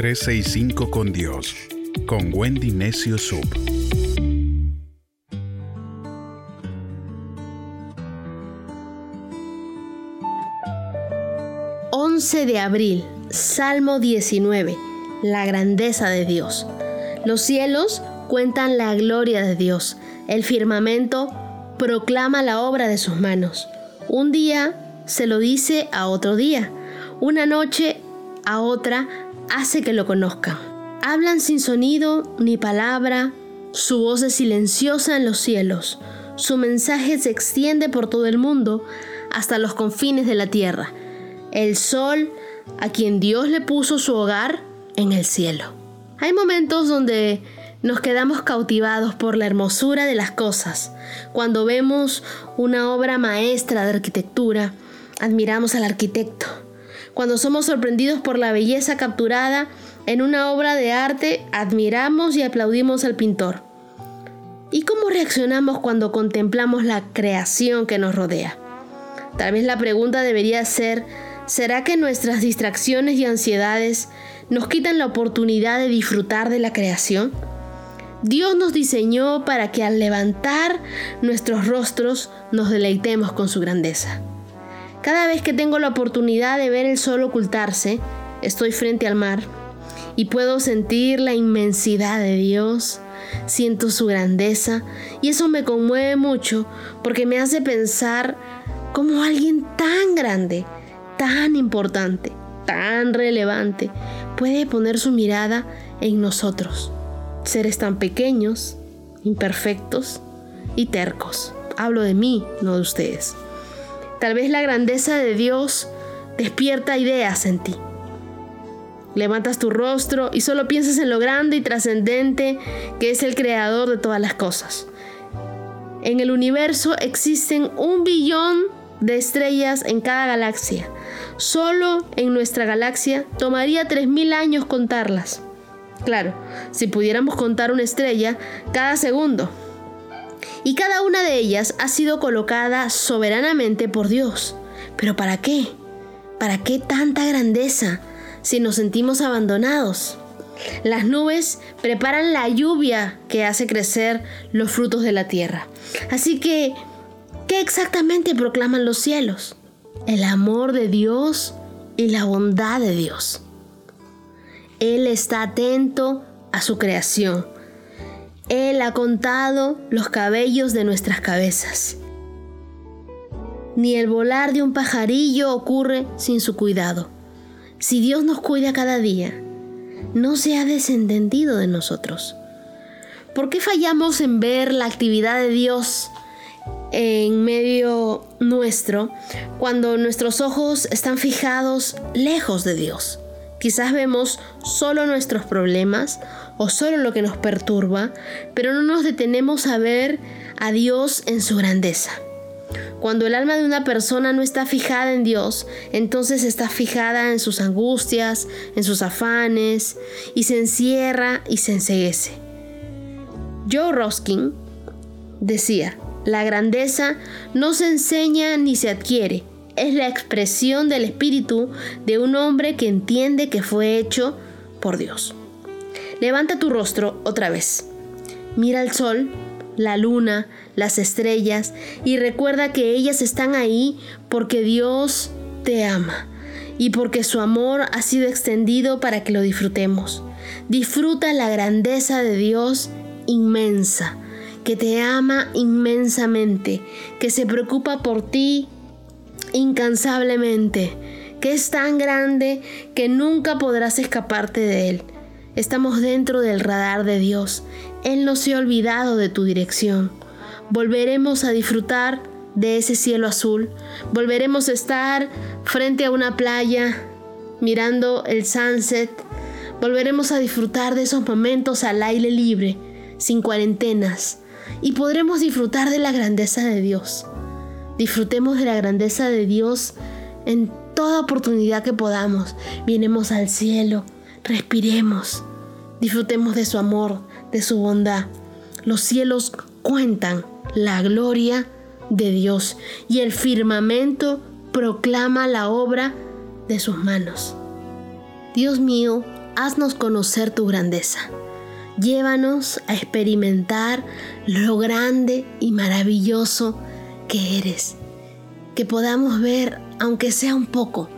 365 con Dios, con Wendy Necio Sub. ...11 de abril, Salmo 19... ...la grandeza de Dios... ...los cielos cuentan la gloria de Dios... ...el firmamento proclama la obra de sus manos... ...un día se lo dice a otro día... ...una noche a otra hace que lo conozcan. Hablan sin sonido ni palabra, su voz es silenciosa en los cielos, su mensaje se extiende por todo el mundo hasta los confines de la tierra. El sol, a quien Dios le puso su hogar en el cielo. Hay momentos donde nos quedamos cautivados por la hermosura de las cosas. Cuando vemos una obra maestra de arquitectura, admiramos al arquitecto cuando somos sorprendidos por la belleza capturada en una obra de arte, admiramos y aplaudimos al pintor. ¿Y cómo reaccionamos cuando contemplamos la creación que nos rodea? Tal vez la pregunta debería ser, ¿será que nuestras distracciones y ansiedades nos quitan la oportunidad de disfrutar de la creación? Dios nos diseñó para que al levantar nuestros rostros nos deleitemos con su grandeza. Cada vez que tengo la oportunidad de ver el sol ocultarse, estoy frente al mar y puedo sentir la inmensidad de Dios, siento su grandeza y eso me conmueve mucho porque me hace pensar cómo alguien tan grande, tan importante, tan relevante puede poner su mirada en nosotros, seres tan pequeños, imperfectos y tercos. Hablo de mí, no de ustedes. Tal vez la grandeza de Dios despierta ideas en ti. Levantas tu rostro y solo piensas en lo grande y trascendente que es el creador de todas las cosas. En el universo existen un billón de estrellas en cada galaxia. Solo en nuestra galaxia tomaría 3.000 años contarlas. Claro, si pudiéramos contar una estrella cada segundo, y cada una de ellas ha sido colocada soberanamente por Dios. ¿Pero para qué? ¿Para qué tanta grandeza si nos sentimos abandonados? Las nubes preparan la lluvia que hace crecer los frutos de la tierra. Así que, ¿qué exactamente proclaman los cielos? El amor de Dios y la bondad de Dios. Él está atento a su creación él ha contado los cabellos de nuestras cabezas. Ni el volar de un pajarillo ocurre sin su cuidado. Si Dios nos cuida cada día, no se ha desentendido de nosotros. ¿Por qué fallamos en ver la actividad de Dios en medio nuestro cuando nuestros ojos están fijados lejos de Dios? Quizás vemos solo nuestros problemas o solo lo que nos perturba, pero no nos detenemos a ver a Dios en su grandeza. Cuando el alma de una persona no está fijada en Dios, entonces está fijada en sus angustias, en sus afanes, y se encierra y se enseguece. Joe Roskin decía, la grandeza no se enseña ni se adquiere, es la expresión del espíritu de un hombre que entiende que fue hecho por Dios. Levanta tu rostro otra vez. Mira el sol, la luna, las estrellas y recuerda que ellas están ahí porque Dios te ama y porque su amor ha sido extendido para que lo disfrutemos. Disfruta la grandeza de Dios inmensa, que te ama inmensamente, que se preocupa por ti incansablemente, que es tan grande que nunca podrás escaparte de Él. Estamos dentro del radar de Dios. Él no se ha olvidado de tu dirección. Volveremos a disfrutar de ese cielo azul. Volveremos a estar frente a una playa mirando el sunset. Volveremos a disfrutar de esos momentos al aire libre, sin cuarentenas. Y podremos disfrutar de la grandeza de Dios. Disfrutemos de la grandeza de Dios en toda oportunidad que podamos. Vienemos al cielo, respiremos, disfrutemos de su amor, de su bondad. Los cielos cuentan la gloria de Dios y el firmamento proclama la obra de sus manos. Dios mío, haznos conocer tu grandeza. Llévanos a experimentar lo grande y maravilloso que eres. Que podamos ver, aunque sea un poco,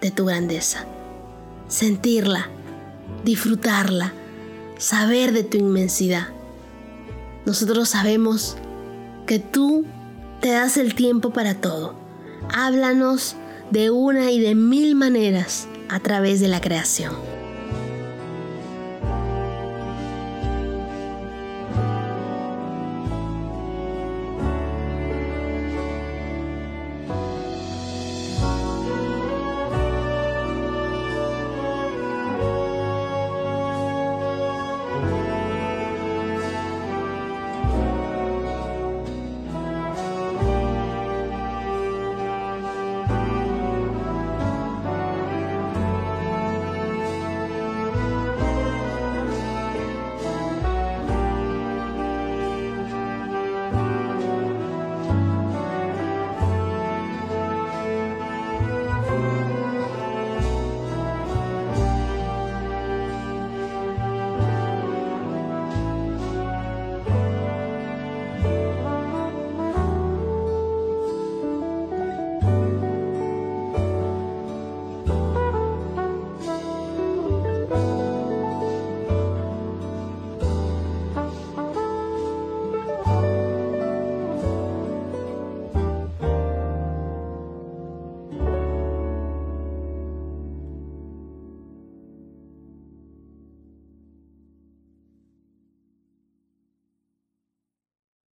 de tu grandeza. Sentirla, disfrutarla, saber de tu inmensidad. Nosotros sabemos que tú te das el tiempo para todo. Háblanos de una y de mil maneras a través de la creación.